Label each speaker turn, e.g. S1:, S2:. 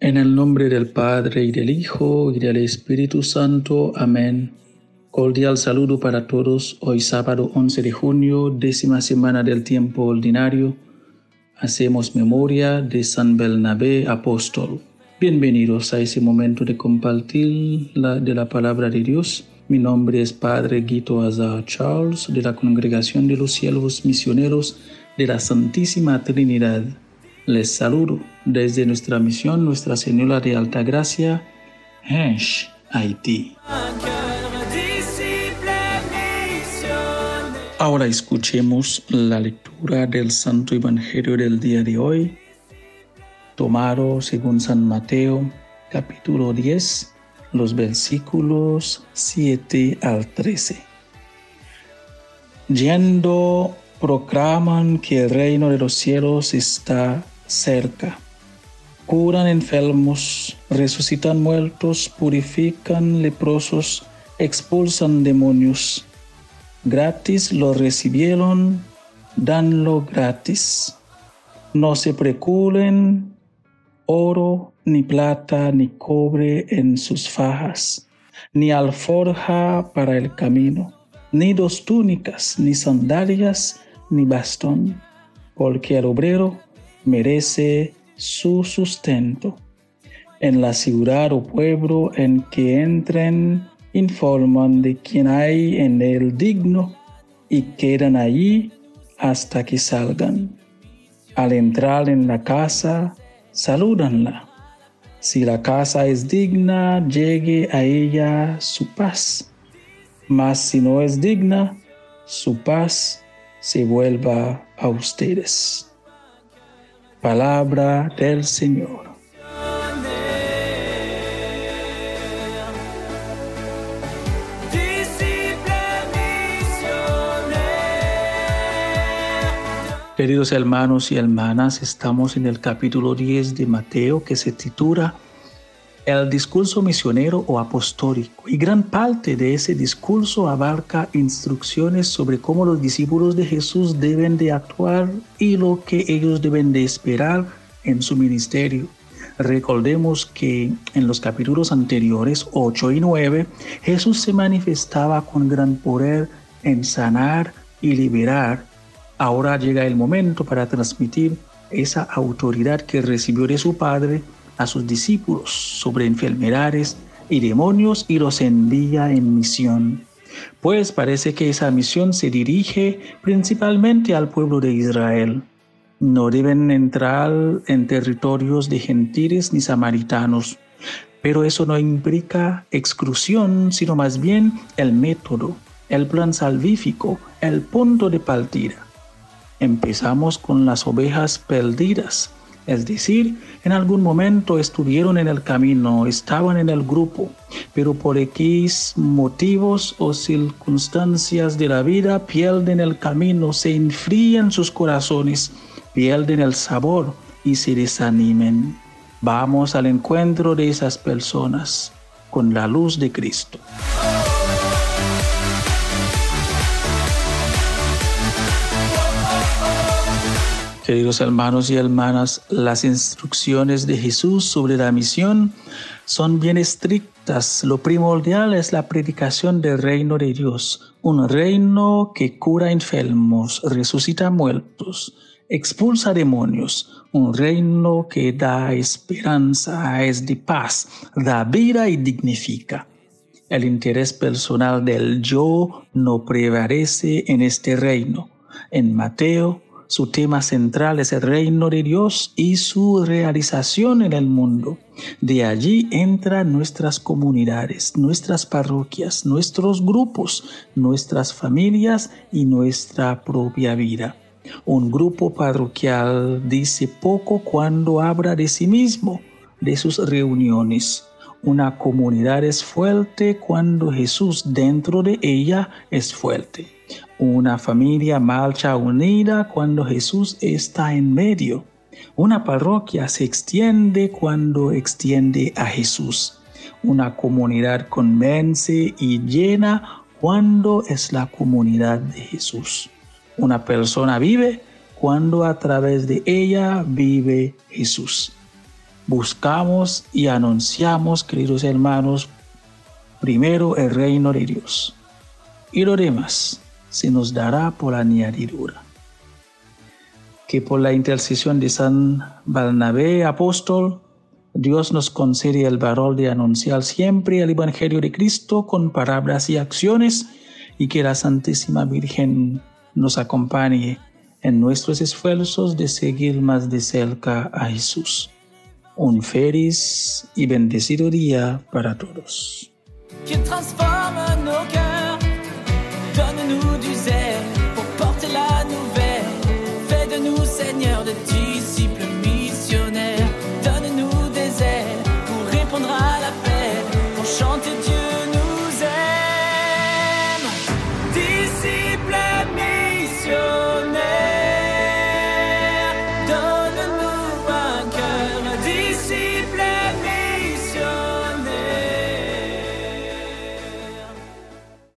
S1: En el nombre del Padre y del Hijo y del Espíritu Santo. Amén. Cordial saludo para todos. Hoy sábado 11 de junio, décima semana del tiempo ordinario. Hacemos memoria de San Bernabé Apóstol. Bienvenidos a ese momento de compartir la, de la palabra de Dios. Mi nombre es Padre Guito Azar Charles de la Congregación de los Siervos Misioneros de la Santísima Trinidad. Les saludo desde nuestra misión Nuestra Señora de Alta Gracia, Hensh, Haití. Ahora escuchemos la lectura del Santo Evangelio del día de hoy tomado según San Mateo capítulo 10, los versículos 7 al 13. Yendo, proclaman que el reino de los cielos está cerca. Curan enfermos, resucitan muertos, purifican leprosos, expulsan demonios. Gratis lo recibieron, danlo gratis. No se preocupen oro, ni plata, ni cobre en sus fajas, ni alforja para el camino, ni dos túnicas, ni sandalias, ni bastón, porque el obrero merece su sustento. En la ciudad o pueblo en que entren, informan de quién hay en el digno y quedan allí hasta que salgan. Al entrar en la casa, salúdanla. Si la casa es digna, llegue a ella su paz. Mas si no es digna, su paz se vuelva a ustedes. Palabra del Señor. Queridos hermanos y hermanas, estamos en el capítulo 10 de Mateo que se titula El discurso misionero o apostólico y gran parte de ese discurso abarca instrucciones sobre cómo los discípulos de Jesús deben de actuar y lo que ellos deben de esperar en su ministerio. Recordemos que en los capítulos anteriores 8 y 9 Jesús se manifestaba con gran poder en sanar y liberar Ahora llega el momento para transmitir esa autoridad que recibió de su Padre a sus discípulos sobre enfermedades y demonios y los envía en misión. Pues parece que esa misión se dirige principalmente al pueblo de Israel. No deben entrar en territorios de gentiles ni samaritanos, pero eso no implica exclusión, sino más bien el método, el plan salvífico, el punto de partida empezamos con las ovejas perdidas, es decir, en algún momento estuvieron en el camino, estaban en el grupo, pero por X motivos o circunstancias de la vida pierden el camino, se enfrían sus corazones, pierden el sabor y se desanimen. Vamos al encuentro de esas personas con la luz de Cristo. Queridos hermanos y hermanas, las instrucciones de Jesús sobre la misión son bien estrictas. Lo primordial es la predicación del reino de Dios, un reino que cura enfermos, resucita muertos, expulsa demonios, un reino que da esperanza, es de paz, da vida y dignifica. El interés personal del yo no prevalece en este reino. En Mateo su tema central es el reino de Dios y su realización en el mundo. De allí entran nuestras comunidades, nuestras parroquias, nuestros grupos, nuestras familias y nuestra propia vida. Un grupo parroquial dice poco cuando habla de sí mismo, de sus reuniones. Una comunidad es fuerte cuando Jesús dentro de ella es fuerte. Una familia marcha unida cuando Jesús está en medio. Una parroquia se extiende cuando extiende a Jesús. Una comunidad convence y llena cuando es la comunidad de Jesús. Una persona vive cuando a través de ella vive Jesús. Buscamos y anunciamos, queridos hermanos, primero el reino de Dios. Y lo demás se nos dará por añadidura. Que por la intercesión de San Barnabé, apóstol, Dios nos concede el valor de anunciar siempre el Evangelio de Cristo con palabras y acciones y que la Santísima Virgen nos acompañe en nuestros esfuerzos de seguir más de cerca a Jesús. Un feliz y bendecido día para todos.